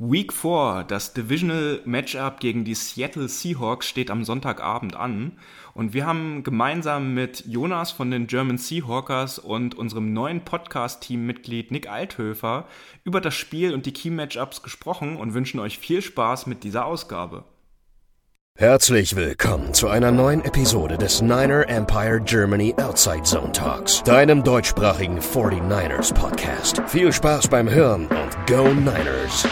Week 4, das Divisional Matchup gegen die Seattle Seahawks steht am Sonntagabend an und wir haben gemeinsam mit Jonas von den German Seahawkers und unserem neuen Podcast-Team-Mitglied Nick Althöfer über das Spiel und die Key-Matchups gesprochen und wünschen euch viel Spaß mit dieser Ausgabe. Herzlich willkommen zu einer neuen Episode des Niner Empire Germany Outside Zone Talks, deinem deutschsprachigen 49ers Podcast. Viel Spaß beim Hören und Go Niners!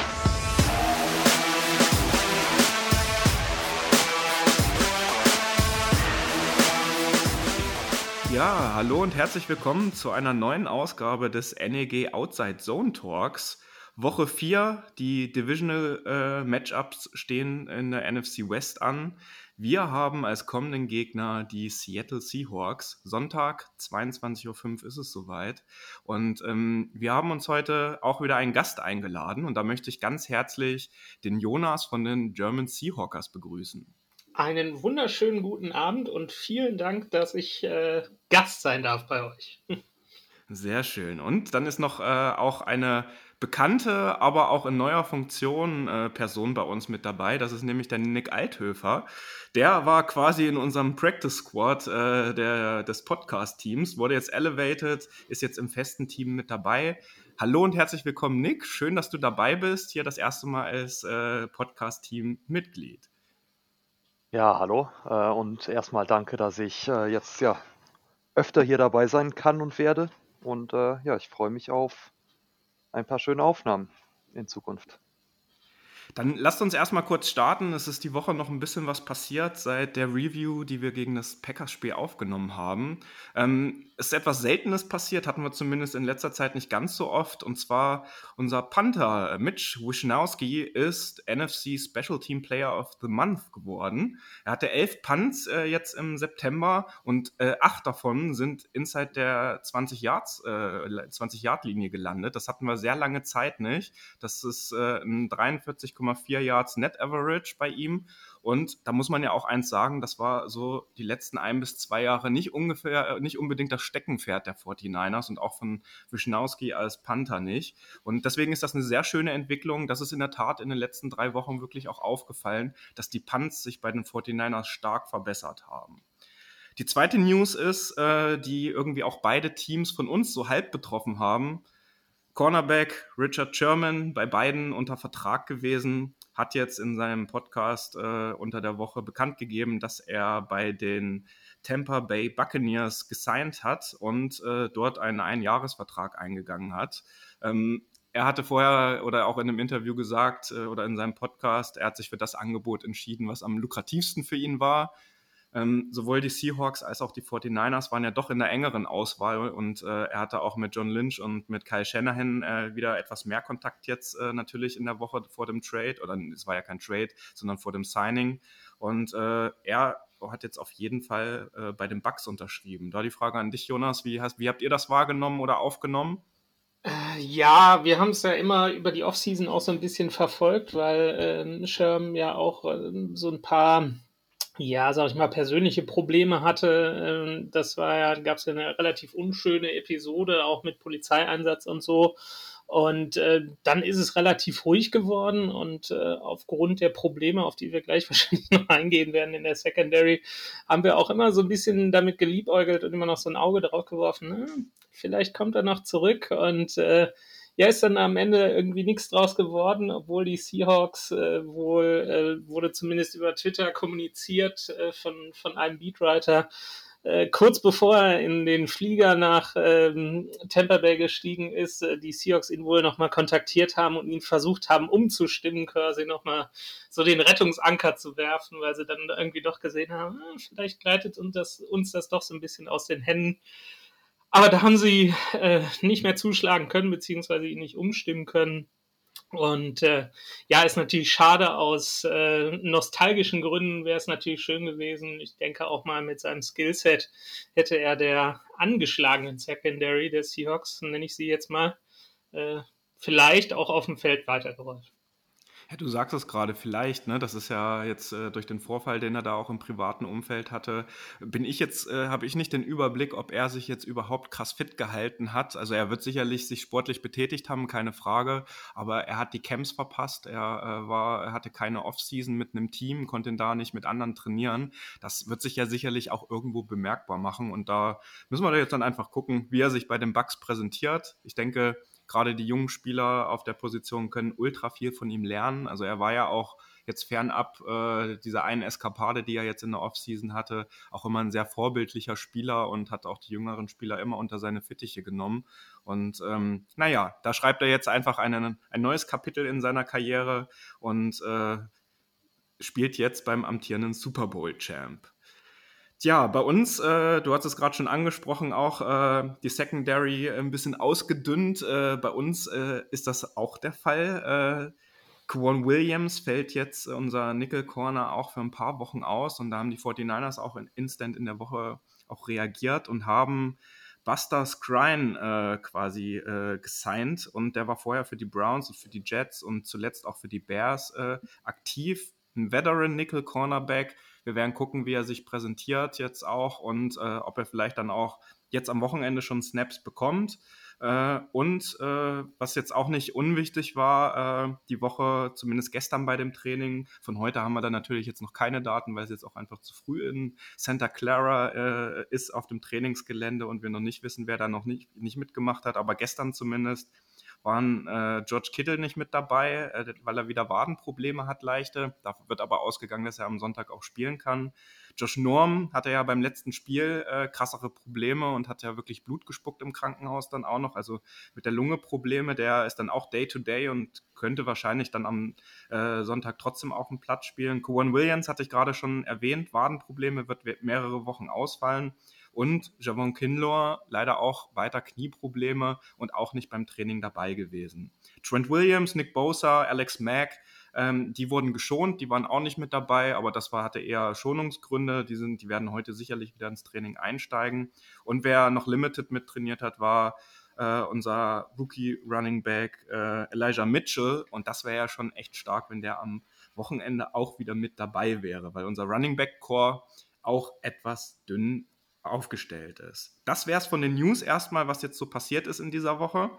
Hallo und herzlich willkommen zu einer neuen Ausgabe des NEG Outside Zone Talks. Woche 4, die Divisional äh, Matchups stehen in der NFC West an. Wir haben als kommenden Gegner die Seattle Seahawks. Sonntag, 22.05 Uhr ist es soweit. Und ähm, wir haben uns heute auch wieder einen Gast eingeladen. Und da möchte ich ganz herzlich den Jonas von den German Seahawkers begrüßen. Einen wunderschönen guten Abend und vielen Dank, dass ich äh, Gast sein darf bei euch. Sehr schön. Und dann ist noch äh, auch eine bekannte, aber auch in neuer Funktion äh, Person bei uns mit dabei. Das ist nämlich der Nick Althöfer. Der war quasi in unserem Practice Squad äh, der, des Podcast-Teams, wurde jetzt elevated, ist jetzt im festen Team mit dabei. Hallo und herzlich willkommen, Nick. Schön, dass du dabei bist. Hier das erste Mal als äh, Podcast-Team-Mitglied. Ja, hallo äh, und erstmal danke, dass ich äh, jetzt ja öfter hier dabei sein kann und werde. Und äh, ja, ich freue mich auf ein paar schöne Aufnahmen in Zukunft. Dann lasst uns erstmal kurz starten. Es ist die Woche noch ein bisschen was passiert seit der Review, die wir gegen das Packers-Spiel aufgenommen haben. Ähm, es ist etwas Seltenes passiert, hatten wir zumindest in letzter Zeit nicht ganz so oft. Und zwar unser Panther Mitch Wisnowski ist NFC Special Team Player of the Month geworden. Er hatte elf Punts äh, jetzt im September und äh, acht davon sind inside der 20 Yards, äh, 20 Yard Linie gelandet. Das hatten wir sehr lange Zeit nicht. Das ist äh, ein 43 6,4 Yards Net Average bei ihm. Und da muss man ja auch eins sagen, das war so die letzten ein bis zwei Jahre nicht ungefähr, äh, nicht unbedingt das Steckenpferd der 49ers und auch von Wischnowski als Panther nicht. Und deswegen ist das eine sehr schöne Entwicklung. Das ist in der Tat in den letzten drei Wochen wirklich auch aufgefallen, dass die Punts sich bei den 49ers stark verbessert haben. Die zweite News ist, äh, die irgendwie auch beide Teams von uns so halb betroffen haben. Cornerback Richard Sherman bei beiden unter Vertrag gewesen, hat jetzt in seinem Podcast äh, unter der Woche bekannt gegeben, dass er bei den Tampa Bay Buccaneers gesigned hat und äh, dort einen Einjahresvertrag eingegangen hat. Ähm, er hatte vorher oder auch in einem Interview gesagt äh, oder in seinem Podcast, er hat sich für das Angebot entschieden, was am lukrativsten für ihn war. Ähm, sowohl die Seahawks als auch die 49ers waren ja doch in der engeren Auswahl und äh, er hatte auch mit John Lynch und mit Kyle Shanahan äh, wieder etwas mehr Kontakt jetzt äh, natürlich in der Woche vor dem Trade oder es war ja kein Trade, sondern vor dem Signing und äh, er hat jetzt auf jeden Fall äh, bei den Bucks unterschrieben. Da die Frage an dich, Jonas, wie, hast, wie habt ihr das wahrgenommen oder aufgenommen? Äh, ja, wir haben es ja immer über die Offseason auch so ein bisschen verfolgt, weil äh, Sherm ja auch äh, so ein paar ja, sag ich mal, persönliche Probleme hatte. Ähm, das war ja, gab es ja eine relativ unschöne Episode, auch mit Polizeieinsatz und so. Und äh, dann ist es relativ ruhig geworden und äh, aufgrund der Probleme, auf die wir gleich wahrscheinlich noch eingehen werden in der Secondary, haben wir auch immer so ein bisschen damit geliebäugelt und immer noch so ein Auge drauf geworfen. Ne? Vielleicht kommt er noch zurück und äh, ja, ist dann am Ende irgendwie nichts draus geworden, obwohl die Seahawks äh, wohl, äh, wurde zumindest über Twitter kommuniziert äh, von, von einem Beatwriter, äh, kurz bevor er in den Flieger nach ähm, Tampa Bay gestiegen ist, äh, die Seahawks ihn wohl nochmal kontaktiert haben und ihn versucht haben umzustimmen, quasi nochmal so den Rettungsanker zu werfen, weil sie dann irgendwie doch gesehen haben, ah, vielleicht gleitet uns das, uns das doch so ein bisschen aus den Händen. Aber da haben sie äh, nicht mehr zuschlagen können, beziehungsweise ihn nicht umstimmen können. Und äh, ja, ist natürlich schade. Aus äh, nostalgischen Gründen wäre es natürlich schön gewesen. Ich denke auch mal mit seinem Skillset hätte er der angeschlagenen Secondary der Seahawks, nenne ich sie jetzt mal, äh, vielleicht auch auf dem Feld weitergeholfen. Ja, du sagst es gerade vielleicht, ne? Das ist ja jetzt äh, durch den Vorfall, den er da auch im privaten Umfeld hatte, bin ich jetzt, äh, habe ich nicht den Überblick, ob er sich jetzt überhaupt krass fit gehalten hat. Also er wird sicherlich sich sportlich betätigt haben, keine Frage, aber er hat die Camps verpasst. Er äh, war, er hatte keine Offseason mit einem Team, konnte da nicht mit anderen trainieren. Das wird sich ja sicherlich auch irgendwo bemerkbar machen und da müssen wir jetzt dann einfach gucken, wie er sich bei den Bucks präsentiert. Ich denke, gerade die jungen Spieler auf der Position können ultra viel von ihm lernen. Also er war ja auch jetzt fernab äh, dieser einen Eskapade, die er jetzt in der Offseason hatte, auch immer ein sehr vorbildlicher Spieler und hat auch die jüngeren Spieler immer unter seine Fittiche genommen. Und ähm, naja, da schreibt er jetzt einfach einen, ein neues Kapitel in seiner Karriere und äh, spielt jetzt beim amtierenden Super Bowl-Champ. Ja, bei uns, äh, du hast es gerade schon angesprochen, auch äh, die Secondary ein bisschen ausgedünnt. Äh, bei uns äh, ist das auch der Fall. Äh, Quan Williams fällt jetzt unser Nickel Corner auch für ein paar Wochen aus und da haben die 49ers auch in Instant in der Woche auch reagiert und haben Buster Skrine äh, quasi äh, gesigned und der war vorher für die Browns und für die Jets und zuletzt auch für die Bears äh, aktiv. Ein Veteran Nickel Cornerback, wir werden gucken, wie er sich präsentiert jetzt auch und äh, ob er vielleicht dann auch jetzt am Wochenende schon Snaps bekommt. Äh, und äh, was jetzt auch nicht unwichtig war, äh, die Woche, zumindest gestern bei dem Training, von heute haben wir da natürlich jetzt noch keine Daten, weil es jetzt auch einfach zu früh in Santa Clara äh, ist auf dem Trainingsgelände und wir noch nicht wissen, wer da noch nicht, nicht mitgemacht hat. Aber gestern zumindest waren äh, George Kittle nicht mit dabei, äh, weil er wieder Wadenprobleme hat, leichte. Dafür wird aber ausgegangen, dass er am Sonntag auch spielen kann. Josh Norm hatte ja beim letzten Spiel äh, krassere Probleme und hat ja wirklich Blut gespuckt im Krankenhaus dann auch noch. Also mit der Lunge Probleme, der ist dann auch Day-to-Day -Day und könnte wahrscheinlich dann am äh, Sonntag trotzdem auch einen Platz spielen. Cowan Williams hatte ich gerade schon erwähnt, Wadenprobleme, wird mehrere Wochen ausfallen. Und Javon Kinlaw leider auch weiter Knieprobleme und auch nicht beim Training dabei gewesen. Trent Williams, Nick Bosa, Alex Mack, ähm, die wurden geschont, die waren auch nicht mit dabei, aber das war, hatte eher Schonungsgründe. Die, sind, die werden heute sicherlich wieder ins Training einsteigen. Und wer noch Limited mit trainiert hat, war äh, unser Rookie Running Back äh, Elijah Mitchell. Und das wäre ja schon echt stark, wenn der am Wochenende auch wieder mit dabei wäre, weil unser Running Back Core auch etwas dünn aufgestellt ist. Das wäre es von den News erstmal, was jetzt so passiert ist in dieser Woche.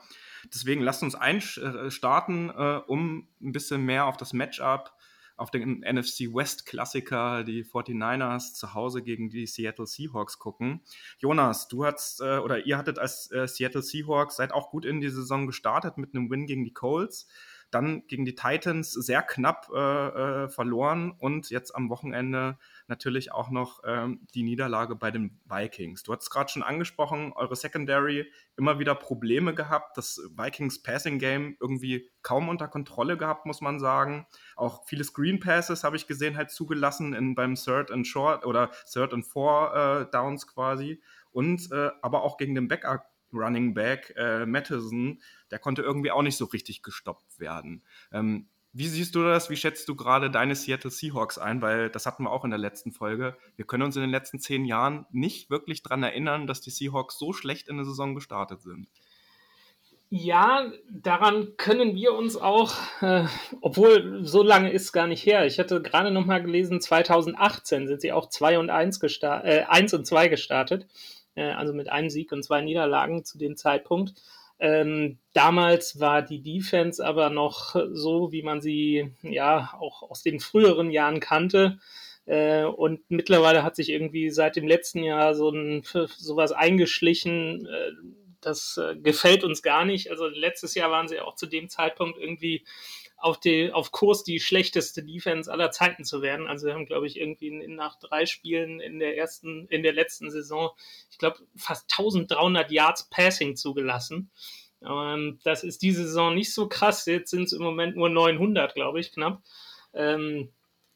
Deswegen lasst uns einstarten, äh, um ein bisschen mehr auf das Matchup, auf den NFC West Klassiker, die 49ers zu Hause gegen die Seattle Seahawks gucken. Jonas, du hast äh, oder ihr hattet als äh, Seattle Seahawks seid auch gut in die Saison gestartet mit einem Win gegen die Colts dann gegen die Titans sehr knapp äh, äh, verloren und jetzt am Wochenende natürlich auch noch ähm, die Niederlage bei den Vikings. Du hast gerade schon angesprochen, eure Secondary immer wieder Probleme gehabt, das Vikings Passing Game irgendwie kaum unter Kontrolle gehabt, muss man sagen. Auch viele Screen Passes habe ich gesehen halt zugelassen in, beim Third and Short oder Third and Four äh, Downs quasi und äh, aber auch gegen den Backup Running Back äh, Mattison, der konnte irgendwie auch nicht so richtig gestoppt werden. Ähm, wie siehst du das? Wie schätzt du gerade deine Seattle Seahawks ein? Weil das hatten wir auch in der letzten Folge. Wir können uns in den letzten zehn Jahren nicht wirklich daran erinnern, dass die Seahawks so schlecht in der Saison gestartet sind. Ja, daran können wir uns auch, äh, obwohl so lange ist es gar nicht her. Ich hatte gerade noch mal gelesen, 2018 sind sie auch 2 und 1 gestartet, äh, 1 und 2 gestartet äh, also mit einem Sieg und zwei Niederlagen zu dem Zeitpunkt. Ähm, damals war die Defense aber noch so, wie man sie ja auch aus den früheren Jahren kannte. Äh, und mittlerweile hat sich irgendwie seit dem letzten Jahr so ein sowas eingeschlichen. Äh, das äh, gefällt uns gar nicht. Also letztes Jahr waren sie auch zu dem Zeitpunkt irgendwie auf, die, auf Kurs die schlechteste Defense aller Zeiten zu werden. Also wir haben, glaube ich, irgendwie nach drei Spielen in der ersten, in der letzten Saison, ich glaube, fast 1300 Yards Passing zugelassen. Ähm, das ist diese Saison nicht so krass. Jetzt sind es im Moment nur 900, glaube ich, knapp. Ähm,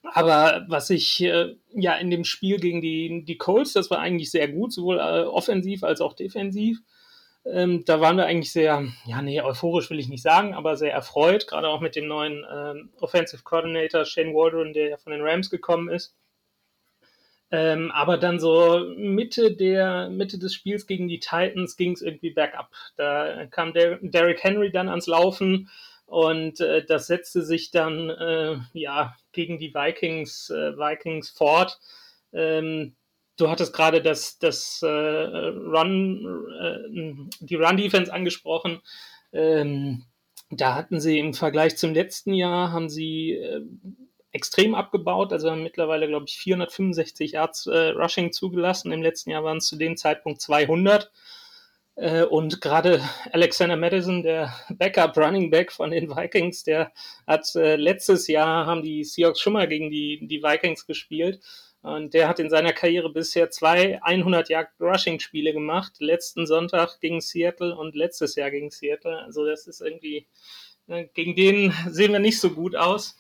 aber was ich äh, ja in dem Spiel gegen die, die Colts, das war eigentlich sehr gut, sowohl äh, offensiv als auch defensiv. Ähm, da waren wir eigentlich sehr, ja, nee, euphorisch will ich nicht sagen, aber sehr erfreut, gerade auch mit dem neuen ähm, Offensive Coordinator Shane Waldron, der ja von den Rams gekommen ist. Ähm, aber dann so Mitte der Mitte des Spiels gegen die Titans ging es irgendwie bergab. Da kam der, Derrick Henry dann ans Laufen, Und äh, das setzte sich dann äh, ja gegen die Vikings, äh, Vikings fort. Ähm, du hattest gerade das, das äh, Run, äh, die Run-Defense angesprochen. Ähm, da hatten sie im Vergleich zum letzten Jahr haben sie äh, extrem abgebaut. Also haben mittlerweile, glaube ich, 465 Yards äh, Rushing zugelassen. Im letzten Jahr waren es zu dem Zeitpunkt 200. Äh, und gerade Alexander Madison, der Backup Running Back von den Vikings, der hat äh, letztes Jahr haben die Seahawks schon mal gegen die, die Vikings gespielt. Und der hat in seiner Karriere bisher zwei 100 Yard Rushing Spiele gemacht. Letzten Sonntag gegen Seattle und letztes Jahr gegen Seattle. Also das ist irgendwie, ne, gegen den sehen wir nicht so gut aus.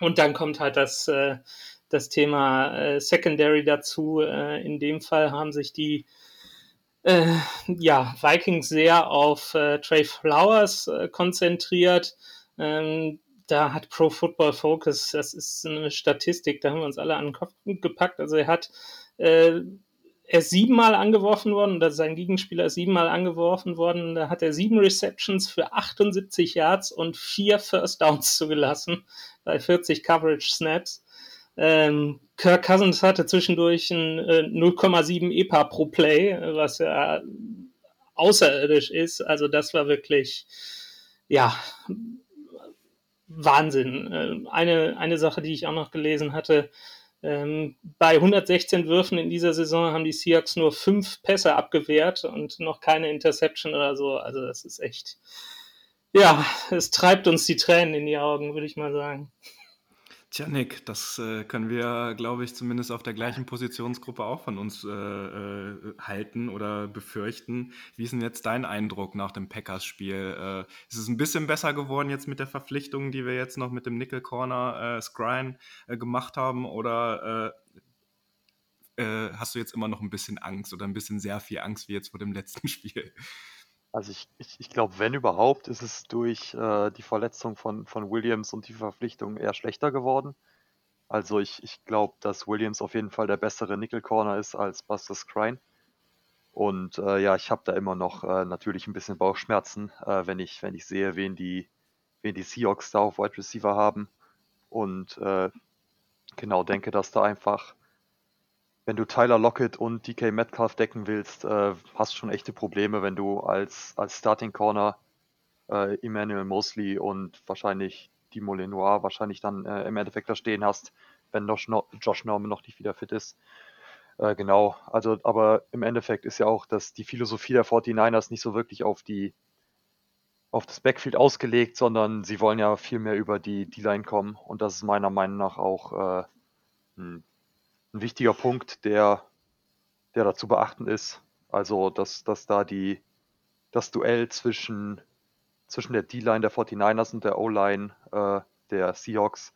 Und dann kommt halt das, äh, das Thema Secondary dazu. in dem Fall haben sich die äh, ja, Vikings sehr auf äh, Trey Flowers äh, konzentriert. Ähm, da hat Pro Football Focus, das ist eine Statistik, da haben wir uns alle an den Kopf gepackt. Also er hat äh, er ist siebenmal angeworfen worden, oder sein Gegenspieler ist siebenmal angeworfen worden. Da hat er sieben Receptions für 78 Yards und vier First Downs zugelassen bei 40 Coverage Snaps. Ähm, Kirk Cousins hatte zwischendurch ein äh, 0,7 EPA pro Play, was ja außerirdisch ist. Also das war wirklich, ja, Wahnsinn. Äh, eine, eine Sache, die ich auch noch gelesen hatte, ähm, bei 116 Würfen in dieser Saison haben die Seahawks nur fünf Pässe abgewehrt und noch keine Interception oder so. Also das ist echt, ja, es treibt uns die Tränen in die Augen, würde ich mal sagen. Tja, Nick, das äh, können wir, glaube ich, zumindest auf der gleichen Positionsgruppe auch von uns äh, äh, halten oder befürchten. Wie ist denn jetzt dein Eindruck nach dem Packers-Spiel? Äh, ist es ein bisschen besser geworden jetzt mit der Verpflichtung, die wir jetzt noch mit dem Nickel Corner äh, Scrine äh, gemacht haben? Oder hast du jetzt immer noch ein bisschen Angst oder ein bisschen sehr viel Angst wie jetzt vor dem letzten Spiel? Also ich, ich, ich glaube, wenn überhaupt, ist es durch äh, die Verletzung von, von Williams und die Verpflichtung eher schlechter geworden. Also ich, ich glaube, dass Williams auf jeden Fall der bessere Nickel Corner ist als Buster Scrine. Und äh, ja, ich habe da immer noch äh, natürlich ein bisschen Bauchschmerzen, äh, wenn ich wenn ich sehe, wen die wen die Seahawks da auf Wide Receiver haben. Und äh, genau denke, dass da einfach wenn du Tyler Lockett und DK Metcalf decken willst, äh, hast schon echte Probleme, wenn du als, als Starting Corner äh, Emmanuel Mosley und wahrscheinlich Dimo Lenoir wahrscheinlich dann äh, im Endeffekt da stehen hast, wenn Josh, no Josh Norman noch nicht wieder fit ist. Äh, genau, also aber im Endeffekt ist ja auch, dass die Philosophie der 49ers nicht so wirklich auf die auf das Backfield ausgelegt, sondern sie wollen ja viel mehr über die D-Line kommen und das ist meiner Meinung nach auch äh, ein ein wichtiger Punkt, der, der da zu beachten ist. Also, dass, dass da die, das Duell zwischen, zwischen der D-Line der 49ers und der O-Line äh, der Seahawks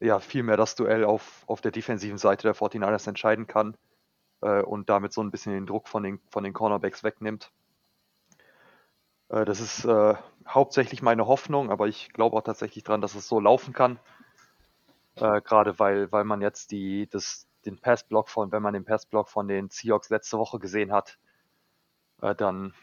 ja vielmehr das Duell auf, auf der defensiven Seite der 49ers entscheiden kann äh, und damit so ein bisschen den Druck von den, von den Cornerbacks wegnimmt. Äh, das ist äh, hauptsächlich meine Hoffnung, aber ich glaube auch tatsächlich dran, dass es so laufen kann. Äh, Gerade weil, weil man jetzt die, das, den Passblock von, wenn man den Passblock von den Seahawks letzte Woche gesehen hat, äh, dann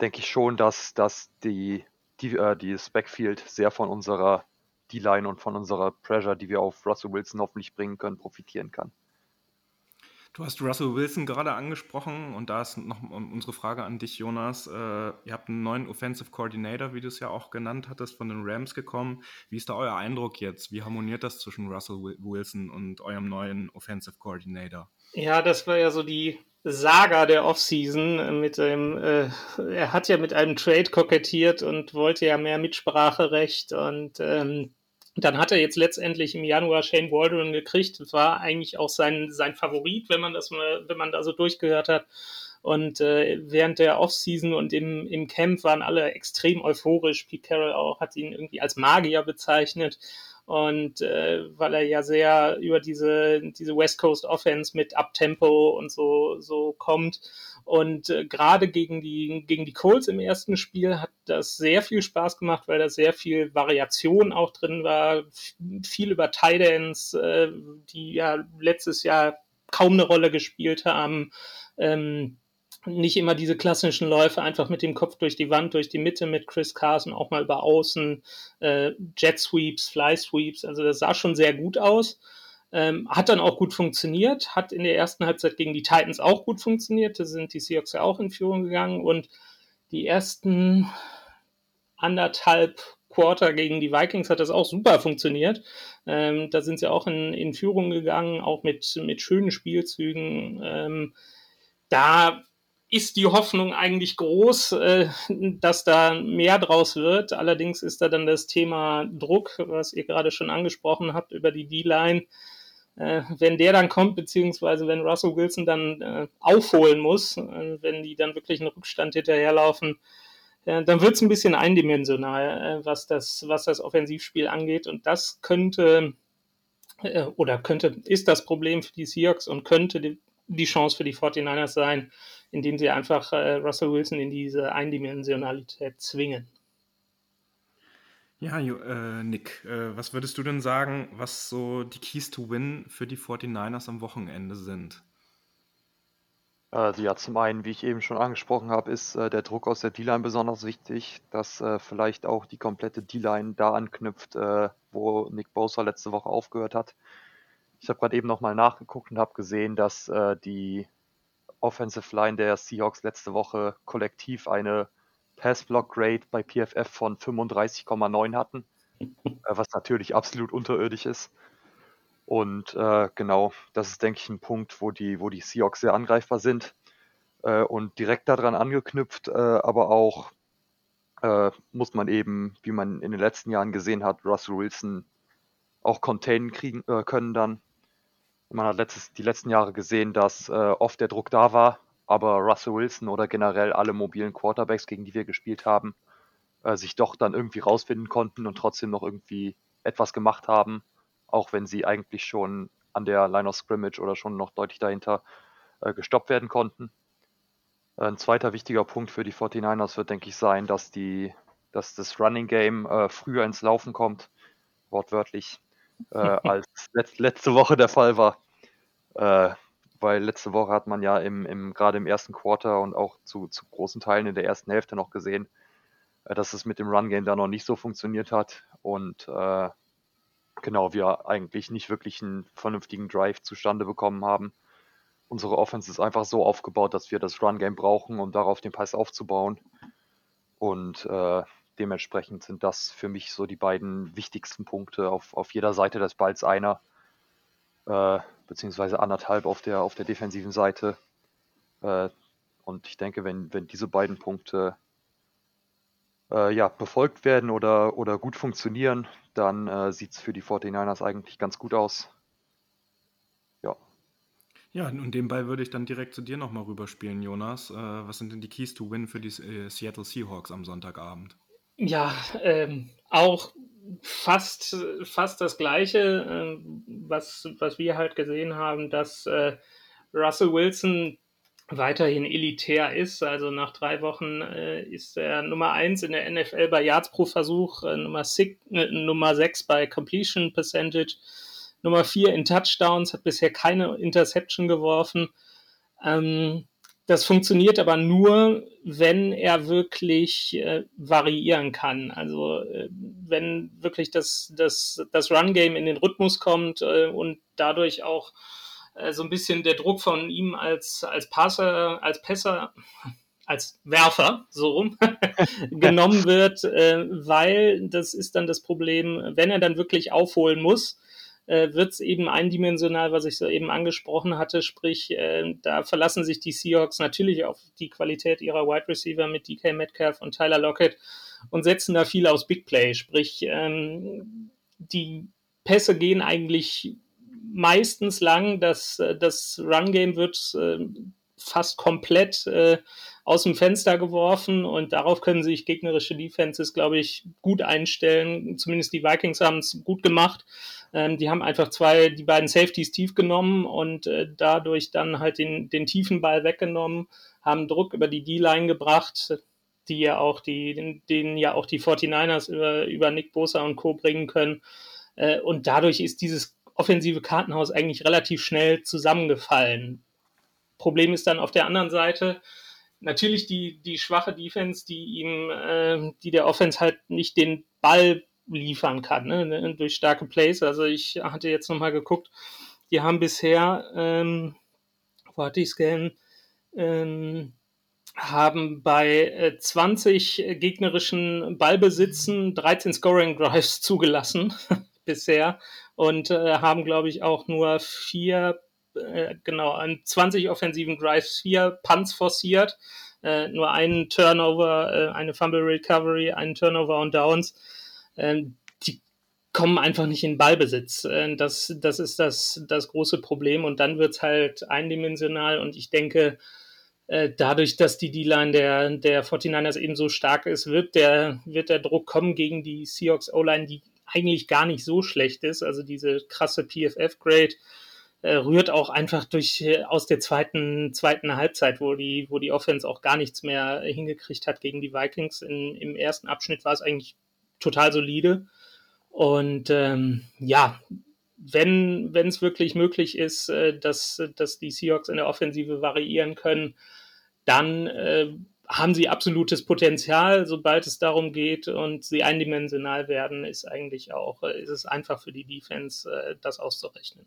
denke ich schon, dass, dass die, die, äh, dieses Backfield sehr von unserer D-Line und von unserer Pressure, die wir auf Russell Wilson hoffentlich bringen können, profitieren kann. Du hast Russell Wilson gerade angesprochen und da ist noch unsere Frage an dich, Jonas. Äh, ihr habt einen neuen Offensive Coordinator, wie du es ja auch genannt hattest, von den Rams gekommen. Wie ist da euer Eindruck jetzt? Wie harmoniert das zwischen Russell Wilson und eurem neuen Offensive Coordinator? Ja, das war ja so die Saga der Offseason mit dem, äh, er hat ja mit einem Trade kokettiert und wollte ja mehr Mitspracherecht und ähm, dann hat er jetzt letztendlich im Januar Shane Waldron gekriegt. War eigentlich auch sein, sein Favorit, wenn man das mal, wenn man da so durchgehört hat. Und äh, während der Offseason und im, im Camp waren alle extrem euphorisch. Pete Carroll auch hat ihn irgendwie als Magier bezeichnet. Und äh, weil er ja sehr über diese, diese West Coast Offense mit Uptempo und so, so kommt. Und äh, gerade gegen die, gegen die Colts im ersten Spiel hat das sehr viel Spaß gemacht, weil da sehr viel Variation auch drin war. Viel über Tidans, äh, die ja letztes Jahr kaum eine Rolle gespielt haben. Ähm, nicht immer diese klassischen Läufe einfach mit dem Kopf durch die Wand, durch die Mitte mit Chris Carson, auch mal über Außen, äh, Jet Sweeps, Fly Sweeps. Also das sah schon sehr gut aus. Ähm, hat dann auch gut funktioniert, hat in der ersten Halbzeit gegen die Titans auch gut funktioniert. Da sind die Seahawks ja auch in Führung gegangen und die ersten anderthalb Quarter gegen die Vikings hat das auch super funktioniert. Ähm, da sind sie auch in, in Führung gegangen, auch mit, mit schönen Spielzügen. Ähm, da ist die Hoffnung eigentlich groß, äh, dass da mehr draus wird. Allerdings ist da dann das Thema Druck, was ihr gerade schon angesprochen habt, über die D-Line. Äh, wenn der dann kommt, beziehungsweise wenn Russell Wilson dann äh, aufholen muss, äh, wenn die dann wirklich einen Rückstand hinterherlaufen, äh, dann wird es ein bisschen eindimensional, äh, was, das, was das Offensivspiel angeht. Und das könnte oder könnte, ist das Problem für die Seahawks und könnte die, die Chance für die 49ers sein, indem sie einfach äh, Russell Wilson in diese Eindimensionalität zwingen. Ja, äh, Nick, äh, was würdest du denn sagen, was so die Keys to Win für die 49ers am Wochenende sind? Also ja, zum einen, wie ich eben schon angesprochen habe, ist äh, der Druck aus der D-Line besonders wichtig, dass äh, vielleicht auch die komplette D-Line da anknüpft, äh, wo Nick Bosa letzte Woche aufgehört hat. Ich habe gerade eben nochmal nachgeguckt und habe gesehen, dass äh, die Offensive Line der Seahawks letzte Woche kollektiv eine Pass-Block-Grade bei PFF von 35,9 hatten, äh, was natürlich absolut unterirdisch ist. Und äh, genau, das ist, denke ich, ein Punkt, wo die, wo die Seahawks sehr angreifbar sind. Äh, und direkt daran angeknüpft, äh, aber auch äh, muss man eben, wie man in den letzten Jahren gesehen hat, Russell Wilson auch containen kriegen äh, können dann. Man hat letztes, die letzten Jahre gesehen, dass oft der Druck da war, aber Russell Wilson oder generell alle mobilen Quarterbacks, gegen die wir gespielt haben, äh, sich doch dann irgendwie rausfinden konnten und trotzdem noch irgendwie etwas gemacht haben, auch wenn sie eigentlich schon an der Line of Scrimmage oder schon noch deutlich dahinter äh, gestoppt werden konnten. Ein zweiter wichtiger Punkt für die 49ers wird, denke ich, sein, dass, die, dass das Running Game äh, früher ins Laufen kommt, wortwörtlich äh, als letzt, letzte Woche der Fall war. Weil letzte Woche hat man ja im, im gerade im ersten Quarter und auch zu, zu großen Teilen in der ersten Hälfte noch gesehen, äh, dass es mit dem Run-Game da noch nicht so funktioniert hat. Und äh, genau, wir eigentlich nicht wirklich einen vernünftigen Drive zustande bekommen haben. Unsere Offense ist einfach so aufgebaut, dass wir das Run-Game brauchen, um darauf den Pass aufzubauen. Und äh, dementsprechend sind das für mich so die beiden wichtigsten Punkte. Auf, auf jeder Seite des Balls einer, äh, beziehungsweise anderthalb auf der, auf der defensiven Seite. Äh, und ich denke, wenn, wenn diese beiden Punkte äh, ja, befolgt werden oder, oder gut funktionieren, dann äh, sieht es für die 49ers eigentlich ganz gut aus. Ja. Ja, und den Ball würde ich dann direkt zu dir nochmal rüberspielen, Jonas. Äh, was sind denn die Keys to Win für die äh, Seattle Seahawks am Sonntagabend? Ja, ähm, auch fast, fast das Gleiche, äh, was, was wir halt gesehen haben, dass äh, Russell Wilson weiterhin elitär ist. Also nach drei Wochen äh, ist er Nummer eins in der NFL bei Yards pro Versuch, äh, Nummer, six, äh, Nummer sechs bei Completion Percentage, Nummer vier in Touchdowns, hat bisher keine Interception geworfen. Ähm, das funktioniert aber nur, wenn er wirklich äh, variieren kann. Also äh, wenn wirklich das, das, das Run-Game in den Rhythmus kommt äh, und dadurch auch äh, so ein bisschen der Druck von ihm als, als Passer, als Pässer, als Werfer, so rum, genommen wird, äh, weil das ist dann das Problem, wenn er dann wirklich aufholen muss, äh, wird es eben eindimensional, was ich so eben angesprochen hatte. Sprich, äh, da verlassen sich die Seahawks natürlich auf die Qualität ihrer Wide Receiver mit DK Metcalf und Tyler Lockett und setzen da viel aus Big Play. Sprich, ähm, die Pässe gehen eigentlich meistens lang. Das, äh, das Run-Game wird äh, fast komplett äh, aus dem Fenster geworfen und darauf können sich gegnerische Defenses, glaube ich, gut einstellen. Zumindest die Vikings haben es gut gemacht. Ähm, die haben einfach zwei, die beiden Safeties tief genommen und äh, dadurch dann halt den, den tiefen Ball weggenommen, haben Druck über die D-Line gebracht, die ja auch die, den, den ja auch die 49ers über, über Nick Bosa und Co. bringen können. Äh, und dadurch ist dieses offensive Kartenhaus eigentlich relativ schnell zusammengefallen. Problem ist dann auf der anderen Seite, natürlich die, die schwache Defense, die ihm, äh, die der Offense halt nicht den Ball liefern kann, ne, ne durch starke Plays. Also ich hatte jetzt nochmal geguckt, die haben bisher, ähm, wo hatte ich es ähm, haben bei äh, 20 gegnerischen Ballbesitzen 13 Scoring Drives zugelassen bisher und äh, haben, glaube ich, auch nur vier, äh, genau, an 20 offensiven Drives vier Punts forciert, äh, nur einen Turnover, äh, eine Fumble Recovery, einen Turnover und Downs. Ähm, die kommen einfach nicht in Ballbesitz. Äh, das, das ist das, das große Problem und dann wird es halt eindimensional und ich denke, äh, dadurch, dass die D-Line der, der 49ers eben so stark ist, wird der, wird der Druck kommen gegen die Seahawks O-Line, die eigentlich gar nicht so schlecht ist. Also diese krasse PFF-Grade äh, rührt auch einfach durch äh, aus der zweiten, zweiten Halbzeit, wo die, wo die Offense auch gar nichts mehr hingekriegt hat gegen die Vikings. In, Im ersten Abschnitt war es eigentlich total solide. Und ähm, ja, wenn es wirklich möglich ist, äh, dass, dass die Seahawks in der Offensive variieren können, dann äh, haben sie absolutes Potenzial, sobald es darum geht und sie eindimensional werden, ist eigentlich auch, äh, ist es einfach für die Defense, äh, das auszurechnen.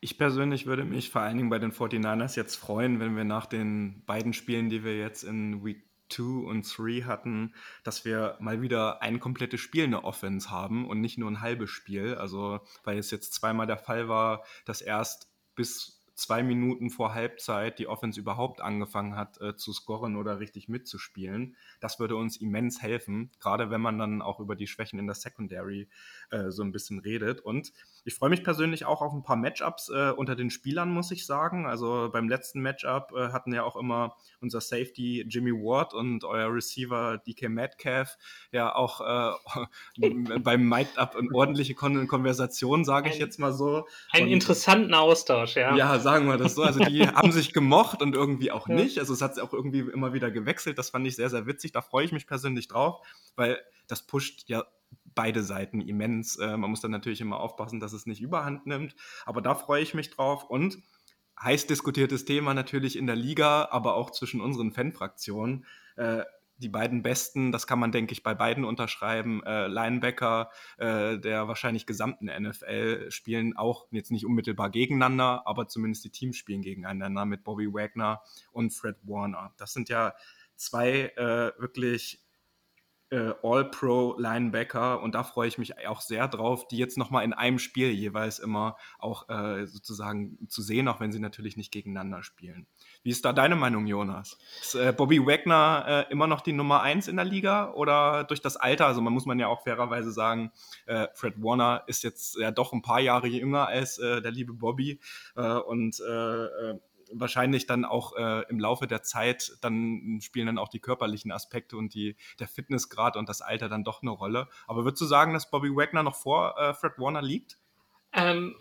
Ich persönlich würde mich vor allen Dingen bei den 49ers jetzt freuen, wenn wir nach den beiden Spielen, die wir jetzt in Week 2 und 3 hatten, dass wir mal wieder ein komplettes Spiel eine Offense haben und nicht nur ein halbes Spiel. Also, weil es jetzt zweimal der Fall war, dass erst bis zwei Minuten vor Halbzeit die Offense überhaupt angefangen hat äh, zu scoren oder richtig mitzuspielen. Das würde uns immens helfen, gerade wenn man dann auch über die Schwächen in der Secondary äh, so ein bisschen redet. Und ich freue mich persönlich auch auf ein paar Matchups äh, unter den Spielern, muss ich sagen. Also beim letzten Matchup äh, hatten ja auch immer unser Safety Jimmy Ward und euer Receiver DK Metcalf ja auch äh, beim Matchup eine ordentliche Kon Konversation, sage ich jetzt mal so. Einen interessanten Austausch, ja. Ja, sagen wir das so. Also die haben sich gemocht und irgendwie auch nicht. Also es hat auch irgendwie immer wieder gewechselt. Das fand ich sehr, sehr witzig. Da freue ich mich persönlich drauf, weil das pusht ja beide Seiten immens. Äh, man muss dann natürlich immer aufpassen, dass es nicht überhand nimmt. Aber da freue ich mich drauf. Und heiß diskutiertes Thema natürlich in der Liga, aber auch zwischen unseren Fanfraktionen. Äh, die beiden besten, das kann man, denke ich, bei beiden unterschreiben, äh, Linebacker äh, der wahrscheinlich gesamten NFL spielen auch jetzt nicht unmittelbar gegeneinander, aber zumindest die Teams spielen gegeneinander mit Bobby Wagner und Fred Warner. Das sind ja zwei äh, wirklich äh, All-Pro-Linebacker und da freue ich mich auch sehr drauf, die jetzt nochmal in einem Spiel jeweils immer auch äh, sozusagen zu sehen, auch wenn sie natürlich nicht gegeneinander spielen. Wie ist da deine Meinung, Jonas? Ist äh, Bobby Wagner äh, immer noch die Nummer eins in der Liga oder durch das Alter? Also man muss man ja auch fairerweise sagen, äh, Fred Warner ist jetzt ja doch ein paar Jahre jünger als äh, der liebe Bobby und wahrscheinlich dann auch äh, im Laufe der Zeit, dann spielen dann auch die körperlichen Aspekte und die, der Fitnessgrad und das Alter dann doch eine Rolle. Aber würdest du sagen, dass Bobby Wagner noch vor äh, Fred Warner liegt? Ähm,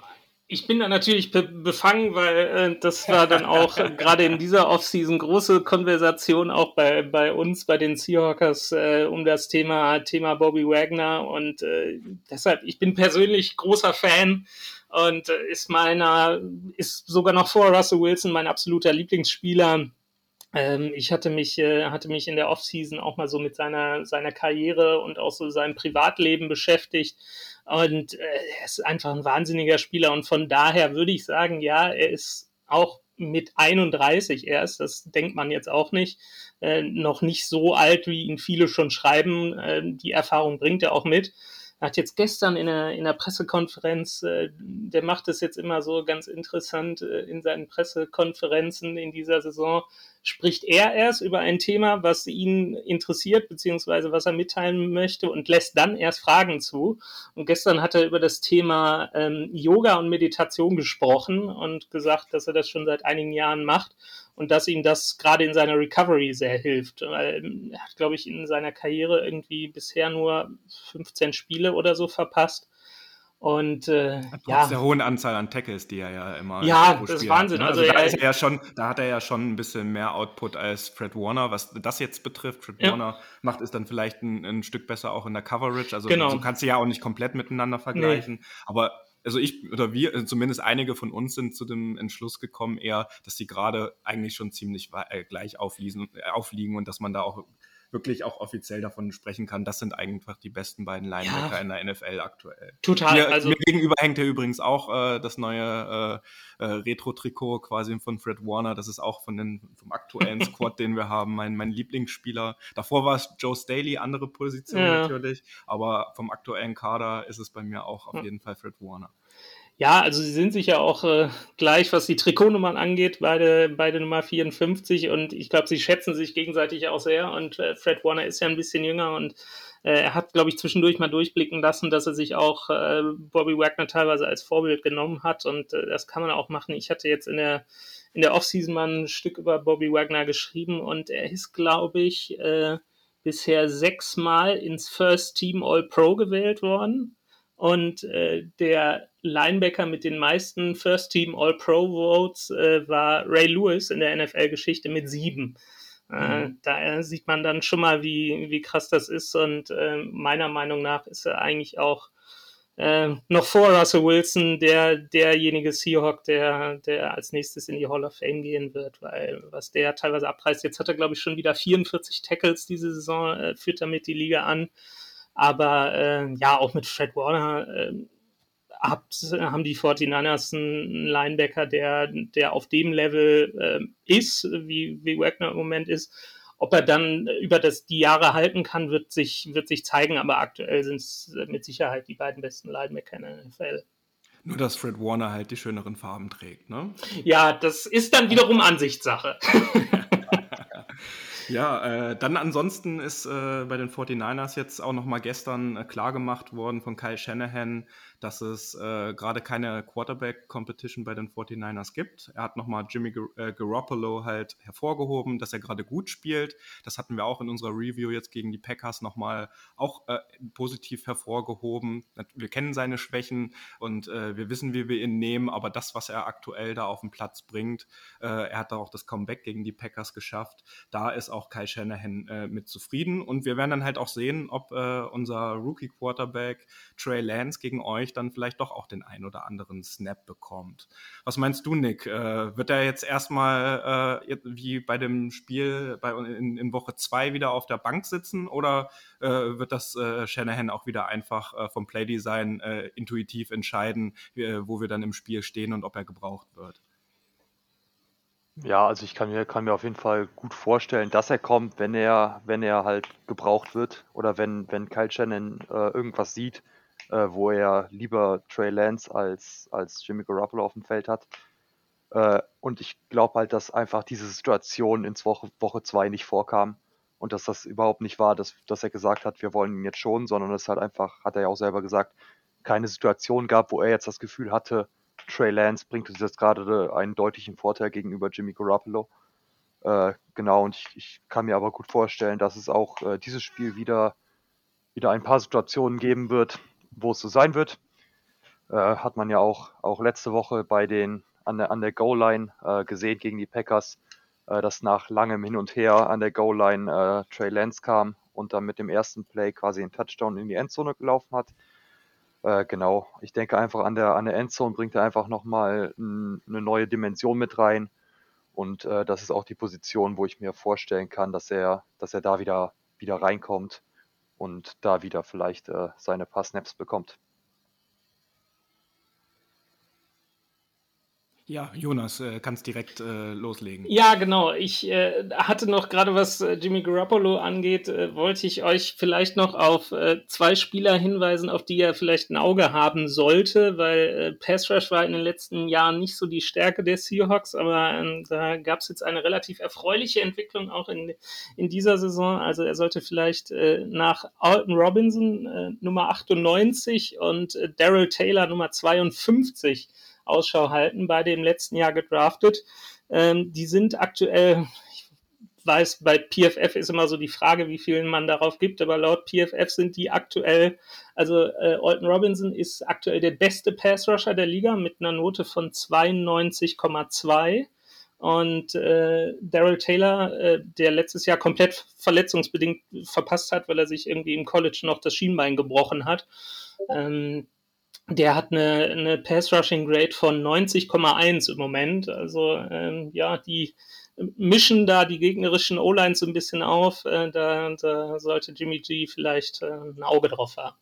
ich bin da natürlich be befangen, weil äh, das war dann auch gerade in dieser Offseason große Konversation auch bei, bei uns, bei den Seahawkers, äh, um das Thema, Thema Bobby Wagner. Und äh, deshalb, ich bin persönlich großer Fan und äh, ist meiner, ist sogar noch vor Russell Wilson mein absoluter Lieblingsspieler. Ähm, ich hatte mich, äh, hatte mich in der Offseason auch mal so mit seiner, seiner Karriere und auch so seinem Privatleben beschäftigt. Und äh, er ist einfach ein wahnsinniger Spieler. Und von daher würde ich sagen, ja, er ist auch mit 31 erst, das denkt man jetzt auch nicht, äh, noch nicht so alt, wie ihn viele schon schreiben. Äh, die Erfahrung bringt er auch mit. Er hat jetzt gestern in der, in der Pressekonferenz, äh, der macht es jetzt immer so ganz interessant äh, in seinen Pressekonferenzen in dieser Saison, spricht er erst über ein Thema, was ihn interessiert, beziehungsweise was er mitteilen möchte und lässt dann erst Fragen zu. Und gestern hat er über das Thema ähm, Yoga und Meditation gesprochen und gesagt, dass er das schon seit einigen Jahren macht und dass ihm das gerade in seiner Recovery sehr hilft. Ähm, er hat, glaube ich, in seiner Karriere irgendwie bisher nur 15 Spiele oder so verpasst. Und äh, Trotz ja. der hohen Anzahl an Tackles, die er ja immer Ja, das ist Wahnsinn. Hat, ne? also, also da, ist er ja schon, da hat er ja schon ein bisschen mehr Output als Fred Warner, was das jetzt betrifft. Fred ja. Warner macht es dann vielleicht ein, ein, Stück besser auch in der Coverage. Also genau. so kannst du ja auch nicht komplett miteinander vergleichen. Nee. Aber also ich oder wir, äh, zumindest einige von uns sind zu dem Entschluss gekommen, eher, dass die gerade eigentlich schon ziemlich äh, gleich aufliegen, äh, aufliegen und dass man da auch wirklich auch offiziell davon sprechen kann, das sind einfach die besten beiden Linebacker ja. in der NFL aktuell. Total. Mir, also, mir gegenüber hängt ja übrigens auch äh, das neue äh, äh, Retro-Trikot quasi von Fred Warner. Das ist auch von den, vom aktuellen Squad, den wir haben, mein, mein Lieblingsspieler. Davor war es Joe Staley, andere Position ja. natürlich, aber vom aktuellen Kader ist es bei mir auch auf jeden Fall Fred Warner. Ja, also sie sind sich ja auch äh, gleich, was die Trikotnummern angeht, beide, beide Nummer 54 und ich glaube, sie schätzen sich gegenseitig auch sehr. Und äh, Fred Warner ist ja ein bisschen jünger. Und äh, er hat, glaube ich, zwischendurch mal durchblicken lassen, dass er sich auch äh, Bobby Wagner teilweise als Vorbild genommen hat. Und äh, das kann man auch machen. Ich hatte jetzt in der, in der Offseason mal ein Stück über Bobby Wagner geschrieben. Und er ist, glaube ich, äh, bisher sechsmal ins First Team All Pro gewählt worden und äh, der Linebacker mit den meisten First Team All-Pro Votes äh, war Ray Lewis in der NFL-Geschichte mit sieben. Äh, mhm. da sieht man dann schon mal, wie, wie krass das ist. Und äh, meiner Meinung nach ist er eigentlich auch äh, noch vor Russell Wilson der, derjenige Seahawk, der, der als nächstes in die Hall of Fame gehen wird, weil was der teilweise abreißt, jetzt hat er, glaube ich, schon wieder 44 Tackles diese Saison, äh, führt damit die Liga an. Aber äh, ja, auch mit Fred Warner äh, habt, haben die 49ers einen Linebacker, der, der auf dem Level äh, ist, wie, wie Wagner im Moment ist. Ob er dann über das, die Jahre halten kann, wird sich, wird sich zeigen, aber aktuell sind es mit Sicherheit die beiden besten Linebacker in der NFL. Nur, dass Fred Warner halt die schöneren Farben trägt, ne? Ja, das ist dann wiederum Ansichtssache. Ja, äh, dann ansonsten ist äh, bei den 49ers jetzt auch nochmal gestern äh, klar gemacht worden von Kyle Shanahan, dass es äh, gerade keine Quarterback-Competition bei den 49ers gibt. Er hat nochmal Jimmy Gar äh, Garoppolo halt hervorgehoben, dass er gerade gut spielt. Das hatten wir auch in unserer Review jetzt gegen die Packers nochmal auch äh, positiv hervorgehoben. Wir kennen seine Schwächen und äh, wir wissen, wie wir ihn nehmen, aber das, was er aktuell da auf den Platz bringt, äh, er hat da auch das Comeback gegen die Packers geschafft. Da ist auch Kyle Shanahan äh, mit zufrieden und wir werden dann halt auch sehen, ob unser Rookie-Quarterback Trey Lance gegen euch dadurch dann vielleicht doch auch den ein oder anderen Snap bekommt. Was meinst du, Nick? Äh, wird er jetzt erstmal äh, wie bei dem Spiel bei, in, in Woche zwei wieder auf der Bank sitzen oder äh, wird das äh, Shanahan auch wieder einfach äh, vom Playdesign äh, intuitiv entscheiden, wo wir dann im Spiel stehen und ob er gebraucht wird? Ja, also ich kann mir, kann mir auf jeden Fall gut vorstellen, dass er kommt, wenn er, wenn er halt gebraucht wird oder wenn, wenn Kyle Shannon äh, irgendwas sieht, äh, wo er lieber Trey Lance als, als Jimmy Garoppolo auf dem Feld hat. Äh, und ich glaube halt, dass einfach diese Situation ins Woche, Woche zwei nicht vorkam und dass das überhaupt nicht war, dass, dass er gesagt hat, wir wollen ihn jetzt schon, sondern es halt einfach, hat er ja auch selber gesagt, keine Situation gab, wo er jetzt das Gefühl hatte, Trey Lance bringt uns jetzt gerade einen deutlichen Vorteil gegenüber Jimmy Garoppolo. Äh, genau, und ich, ich, kann mir aber gut vorstellen, dass es auch äh, dieses Spiel wieder, wieder ein paar Situationen geben wird, wo es so sein wird. Äh, hat man ja auch, auch letzte Woche bei den an der, an der Goal-Line äh, gesehen gegen die Packers, äh, dass nach langem Hin und Her an der Goal-Line äh, Trey Lance kam und dann mit dem ersten Play quasi einen Touchdown in die Endzone gelaufen hat. Äh, genau, ich denke einfach an der, an der Endzone bringt er einfach nochmal ein, eine neue Dimension mit rein. Und äh, das ist auch die Position, wo ich mir vorstellen kann, dass er, dass er da wieder, wieder reinkommt und da wieder vielleicht äh, seine paar Snaps bekommt. Ja, Jonas, äh, kannst direkt äh, loslegen. Ja, genau. Ich äh, hatte noch gerade, was äh, Jimmy Garoppolo angeht, äh, wollte ich euch vielleicht noch auf äh, zwei Spieler hinweisen, auf die er vielleicht ein Auge haben sollte, weil äh, Pass Rush war in den letzten Jahren nicht so die Stärke der Seahawks, aber ähm, da gab es jetzt eine relativ erfreuliche Entwicklung auch in, in dieser Saison. Also er sollte vielleicht äh, nach Alton Robinson äh, Nummer 98 und äh, Daryl Taylor Nummer 52 Ausschau halten, beide im letzten Jahr gedraftet. Ähm, die sind aktuell, ich weiß, bei PFF ist immer so die Frage, wie viel man darauf gibt, aber laut PFF sind die aktuell, also äh, Alton Robinson ist aktuell der beste Pass-Rusher der Liga mit einer Note von 92,2. Und äh, Daryl Taylor, äh, der letztes Jahr komplett verletzungsbedingt verpasst hat, weil er sich irgendwie im College noch das Schienbein gebrochen hat, ähm, der hat eine, eine Pass-Rushing-Grade von 90,1 im Moment. Also ähm, ja, die mischen da die gegnerischen O-Lines so ein bisschen auf. Äh, da, da, sollte Jimmy G vielleicht äh, ein Auge drauf haben.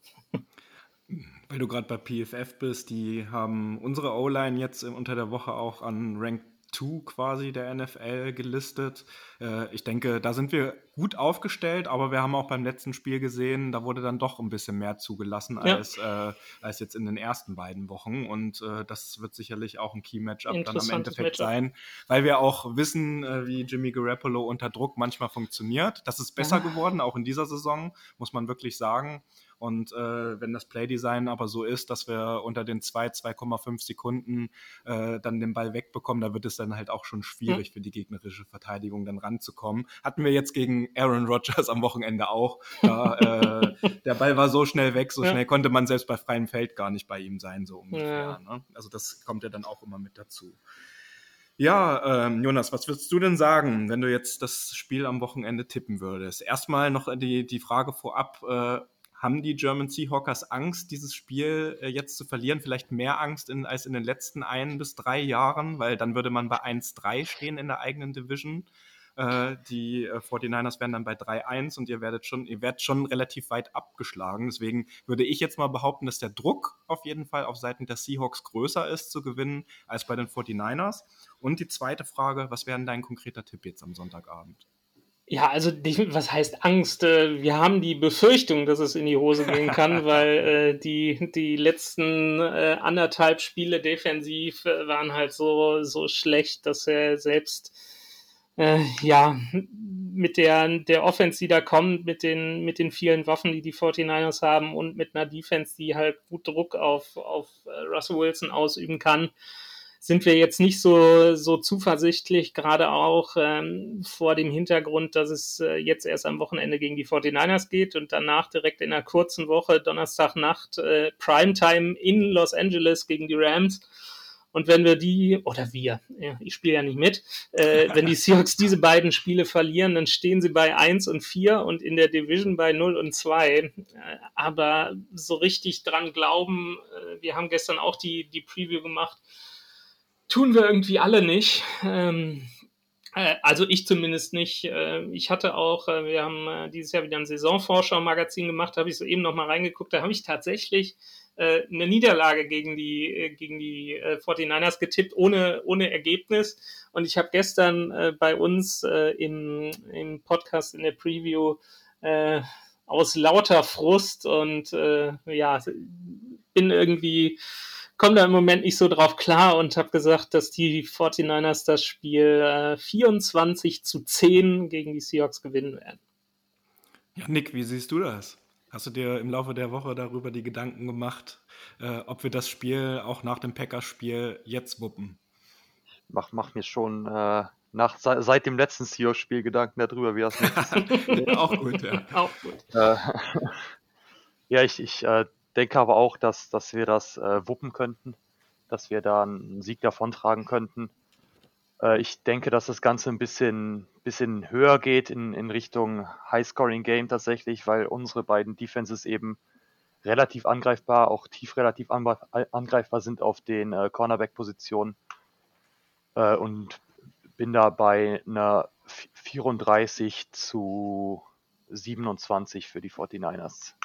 Weil du gerade bei PFF bist, die haben unsere O-Line jetzt unter der Woche auch an Rank 2 quasi der NFL gelistet. Äh, ich denke, da sind wir gut aufgestellt, aber wir haben auch beim letzten Spiel gesehen, da wurde dann doch ein bisschen mehr zugelassen ja. als, äh, als jetzt in den ersten beiden Wochen. Und äh, das wird sicherlich auch ein Key-Matchup dann am Endeffekt sein, weil wir auch wissen, äh, wie Jimmy Garoppolo unter Druck manchmal funktioniert. Das ist besser geworden, auch in dieser Saison, muss man wirklich sagen. Und äh, wenn das Playdesign aber so ist, dass wir unter den 2, 2,5 Sekunden äh, dann den Ball wegbekommen, da wird es dann halt auch schon schwierig mhm. für die gegnerische Verteidigung dann ranzukommen. Hatten wir jetzt gegen Aaron Rodgers am Wochenende auch. Da, äh, der Ball war so schnell weg, so ja. schnell konnte man selbst bei freiem Feld gar nicht bei ihm sein, so ungefähr. Ja. Ne? Also das kommt ja dann auch immer mit dazu. Ja, ähm, Jonas, was würdest du denn sagen, wenn du jetzt das Spiel am Wochenende tippen würdest? Erstmal noch die, die Frage vorab, äh, haben die German Seahawkers Angst, dieses Spiel äh, jetzt zu verlieren? Vielleicht mehr Angst in, als in den letzten ein bis drei Jahren, weil dann würde man bei 1-3 stehen in der eigenen Division. Äh, die äh, 49ers wären dann bei 3-1 und ihr werdet schon, ihr werdet schon relativ weit abgeschlagen. Deswegen würde ich jetzt mal behaupten, dass der Druck auf jeden Fall auf Seiten der Seahawks größer ist zu gewinnen als bei den 49ers. Und die zweite Frage, was wäre dein konkreter Tipp jetzt am Sonntagabend? Ja, also was heißt Angst? Äh, wir haben die Befürchtung, dass es in die Hose gehen kann, weil äh, die, die letzten äh, anderthalb Spiele defensiv äh, waren halt so, so schlecht, dass er selbst äh, ja mit der, der Offense, die da kommt, mit den, mit den vielen Waffen, die die 49ers haben und mit einer Defense, die halt gut Druck auf, auf äh, Russell Wilson ausüben kann, sind wir jetzt nicht so, so zuversichtlich, gerade auch ähm, vor dem Hintergrund, dass es äh, jetzt erst am Wochenende gegen die 49ers geht und danach direkt in einer kurzen Woche, Donnerstagnacht, äh, Primetime in Los Angeles gegen die Rams. Und wenn wir die, oder wir, ja, ich spiele ja nicht mit, äh, wenn die Seahawks diese beiden Spiele verlieren, dann stehen sie bei 1 und 4 und in der Division bei 0 und 2. Äh, aber so richtig dran glauben, äh, wir haben gestern auch die, die Preview gemacht, tun wir irgendwie alle nicht. Ähm, äh, also ich zumindest nicht. Äh, ich hatte auch, äh, wir haben dieses Jahr wieder ein Saisonvorschau-Magazin gemacht, habe ich so eben noch mal reingeguckt, da habe ich tatsächlich eine Niederlage gegen die, gegen die 49ers getippt, ohne, ohne Ergebnis. Und ich habe gestern bei uns im, im Podcast in der Preview aus lauter Frust und ja, bin irgendwie komme da im Moment nicht so drauf klar und habe gesagt, dass die 49ers das Spiel äh, 24 zu 10 gegen die Seahawks gewinnen werden. Ja, Nick, wie siehst du das? Hast du dir im Laufe der Woche darüber die Gedanken gemacht, äh, ob wir das Spiel auch nach dem Packers-Spiel jetzt wuppen? Mach, mach mir schon äh, nach, seit dem letzten Seahawks-Spiel Gedanken darüber, wie das ist. auch gut, ja. Auch gut. Äh, ja, ich, ich äh, denke aber auch, dass, dass wir das äh, wuppen könnten, dass wir da einen Sieg davontragen könnten. Äh, ich denke, dass das Ganze ein bisschen, bisschen höher geht in, in Richtung High-Scoring-Game tatsächlich, weil unsere beiden Defenses eben relativ angreifbar, auch tief relativ angreifbar sind auf den äh, Cornerback-Positionen. Äh, und bin da bei einer 34 zu 27 für die 49ers.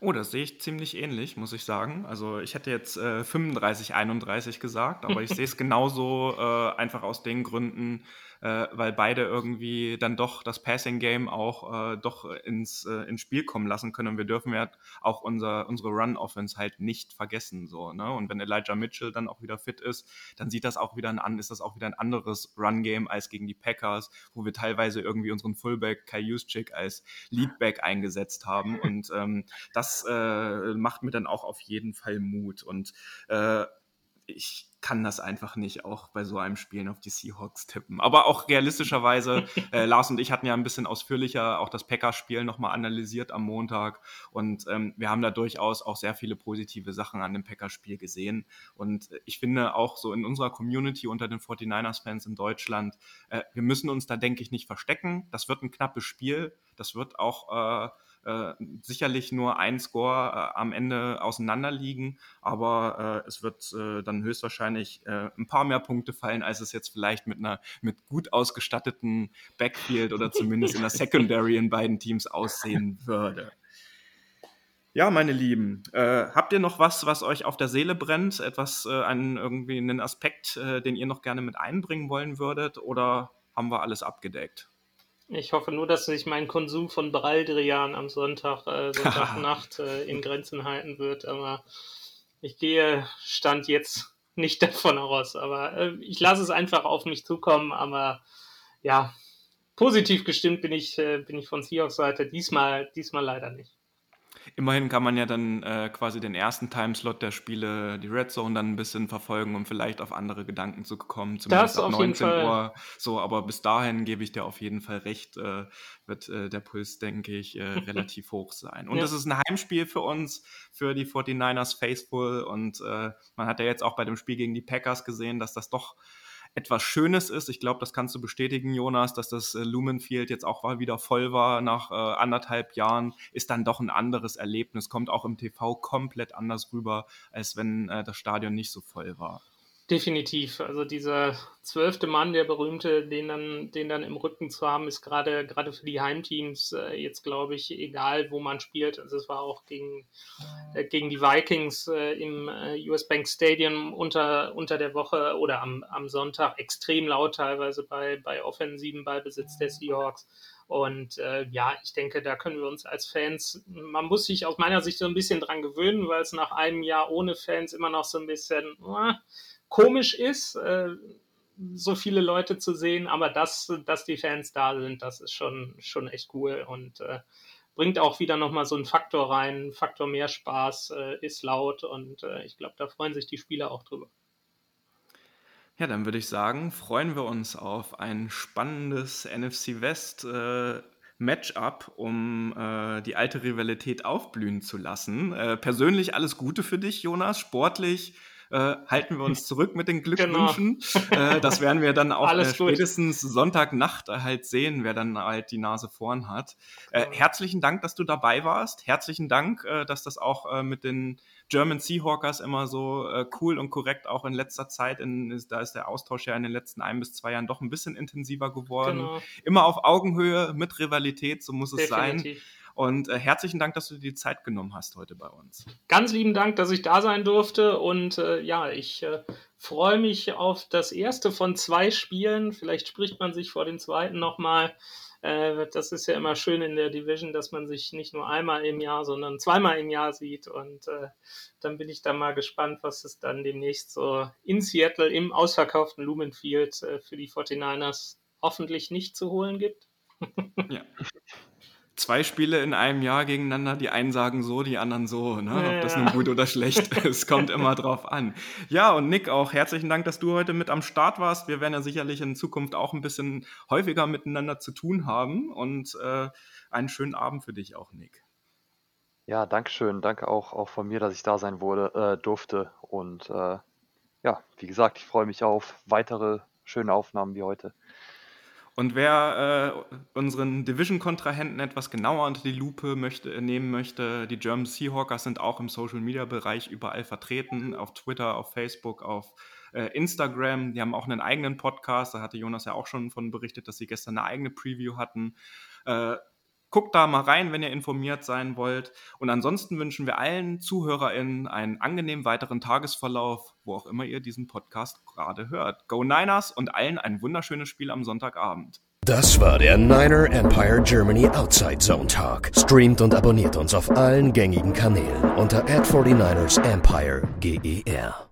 Oh, das sehe ich ziemlich ähnlich, muss ich sagen. Also ich hätte jetzt äh, 35, 31 gesagt, aber ich sehe es genauso äh, einfach aus den Gründen, äh, weil beide irgendwie dann doch das Passing Game auch äh, doch ins, äh, ins Spiel kommen lassen können. Und wir dürfen ja auch unser, unsere Run Offense halt nicht vergessen. So, ne? Und wenn Elijah Mitchell dann auch wieder fit ist, dann sieht das auch wieder an, ist das auch wieder ein anderes Run Game als gegen die Packers, wo wir teilweise irgendwie unseren Fullback Kai Juszczyk als Leadback eingesetzt haben. Und ähm, das äh, macht mir dann auch auf jeden Fall Mut. Und äh, ich kann das einfach nicht auch bei so einem Spielen auf die Seahawks tippen. Aber auch realistischerweise, äh, Lars und ich hatten ja ein bisschen ausführlicher auch das Packers-Spiel nochmal analysiert am Montag und ähm, wir haben da durchaus auch sehr viele positive Sachen an dem Packers-Spiel gesehen. Und ich finde auch so in unserer Community unter den 49ers-Fans in Deutschland, äh, wir müssen uns da, denke ich, nicht verstecken. Das wird ein knappes Spiel. Das wird auch äh, äh, sicherlich nur ein Score äh, am Ende auseinanderliegen, aber äh, es wird äh, dann höchstwahrscheinlich äh, ein paar mehr Punkte fallen, als es jetzt vielleicht mit einer mit gut ausgestatteten Backfield oder zumindest in der Secondary in beiden Teams aussehen würde. Ja, meine Lieben, äh, habt ihr noch was, was euch auf der Seele brennt? Etwas, äh, einen, irgendwie einen Aspekt, äh, den ihr noch gerne mit einbringen wollen würdet? Oder haben wir alles abgedeckt? Ich hoffe nur, dass sich mein Konsum von Baldrian am Sonntag, äh, Sonntagnacht äh, in Grenzen halten wird. Aber ich gehe Stand jetzt nicht davon aus. Aber äh, ich lasse es einfach auf mich zukommen. Aber ja, positiv gestimmt bin ich, äh, bin ich von Seahawks Seite. Diesmal, diesmal leider nicht. Immerhin kann man ja dann äh, quasi den ersten Timeslot der Spiele, die Red Zone, dann ein bisschen verfolgen, um vielleicht auf andere Gedanken zu kommen. Zumindest das ab 19 Uhr. So, aber bis dahin gebe ich dir auf jeden Fall recht, äh, wird äh, der Puls, denke ich, äh, relativ hoch sein. Und ja. das ist ein Heimspiel für uns, für die 49ers Faithful. Und äh, man hat ja jetzt auch bei dem Spiel gegen die Packers gesehen, dass das doch etwas Schönes ist. Ich glaube, das kannst du bestätigen, Jonas, dass das äh, Lumenfield jetzt auch mal wieder voll war nach äh, anderthalb Jahren, ist dann doch ein anderes Erlebnis, kommt auch im TV komplett anders rüber, als wenn äh, das Stadion nicht so voll war. Definitiv. Also dieser zwölfte Mann, der berühmte, den dann, den dann im Rücken zu haben, ist gerade gerade für die Heimteams äh, jetzt, glaube ich, egal, wo man spielt. Also es war auch gegen, äh, gegen die Vikings äh, im äh, US Bank Stadium unter, unter der Woche oder am, am Sonntag extrem laut teilweise bei, bei offensiven Ballbesitz der Seahawks. Und äh, ja, ich denke, da können wir uns als Fans, man muss sich aus meiner Sicht so ein bisschen dran gewöhnen, weil es nach einem Jahr ohne Fans immer noch so ein bisschen, äh, komisch ist, äh, so viele Leute zu sehen, aber dass, dass die Fans da sind, das ist schon, schon echt cool und äh, bringt auch wieder nochmal so einen Faktor rein, Faktor mehr Spaß, äh, ist laut und äh, ich glaube, da freuen sich die Spieler auch drüber. Ja, dann würde ich sagen, freuen wir uns auf ein spannendes NFC West äh, Matchup, um äh, die alte Rivalität aufblühen zu lassen. Äh, persönlich alles Gute für dich, Jonas. Sportlich äh, halten wir uns zurück mit den genau. Glückwünschen. Genau. Äh, das werden wir dann auch äh, spätestens Sonntagnacht halt sehen, wer dann halt die Nase vorn hat. Äh, herzlichen Dank, dass du dabei warst. Herzlichen Dank, äh, dass das auch äh, mit den German Seahawkers immer so cool und korrekt auch in letzter Zeit. In, ist, da ist der Austausch ja in den letzten ein bis zwei Jahren doch ein bisschen intensiver geworden. Genau. Immer auf Augenhöhe mit Rivalität, so muss es Definitiv. sein. Und äh, herzlichen Dank, dass du dir die Zeit genommen hast heute bei uns. Ganz lieben Dank, dass ich da sein durfte. Und äh, ja, ich äh, freue mich auf das erste von zwei Spielen. Vielleicht spricht man sich vor dem zweiten nochmal. Äh, das ist ja immer schön in der Division, dass man sich nicht nur einmal im Jahr, sondern zweimal im Jahr sieht. Und äh, dann bin ich da mal gespannt, was es dann demnächst so in Seattle im ausverkauften Lumenfield äh, für die 49ers hoffentlich nicht zu holen gibt. ja zwei Spiele in einem Jahr gegeneinander, die einen sagen so, die anderen so, ne? Ob das nun gut oder schlecht ist, es kommt immer drauf an. Ja, und Nick, auch herzlichen Dank, dass du heute mit am Start warst. Wir werden ja sicherlich in Zukunft auch ein bisschen häufiger miteinander zu tun haben und äh, einen schönen Abend für dich auch, Nick. Ja, danke schön. Danke auch, auch von mir, dass ich da sein wurde, äh, durfte. Und äh, ja, wie gesagt, ich freue mich auf weitere schöne Aufnahmen wie heute. Und wer äh, unseren Division-Kontrahenten etwas genauer unter die Lupe möchte, nehmen möchte, die German Seahawkers sind auch im Social-Media-Bereich überall vertreten, auf Twitter, auf Facebook, auf äh, Instagram. Die haben auch einen eigenen Podcast, da hatte Jonas ja auch schon von berichtet, dass sie gestern eine eigene Preview hatten. Äh, Guckt da mal rein, wenn ihr informiert sein wollt. Und ansonsten wünschen wir allen ZuhörerInnen einen angenehmen weiteren Tagesverlauf, wo auch immer ihr diesen Podcast gerade hört. Go Niners und allen ein wunderschönes Spiel am Sonntagabend. Das war der Niner Empire Germany Outside Zone Talk. Streamt und abonniert uns auf allen gängigen Kanälen unter ad 49 ersempire GER.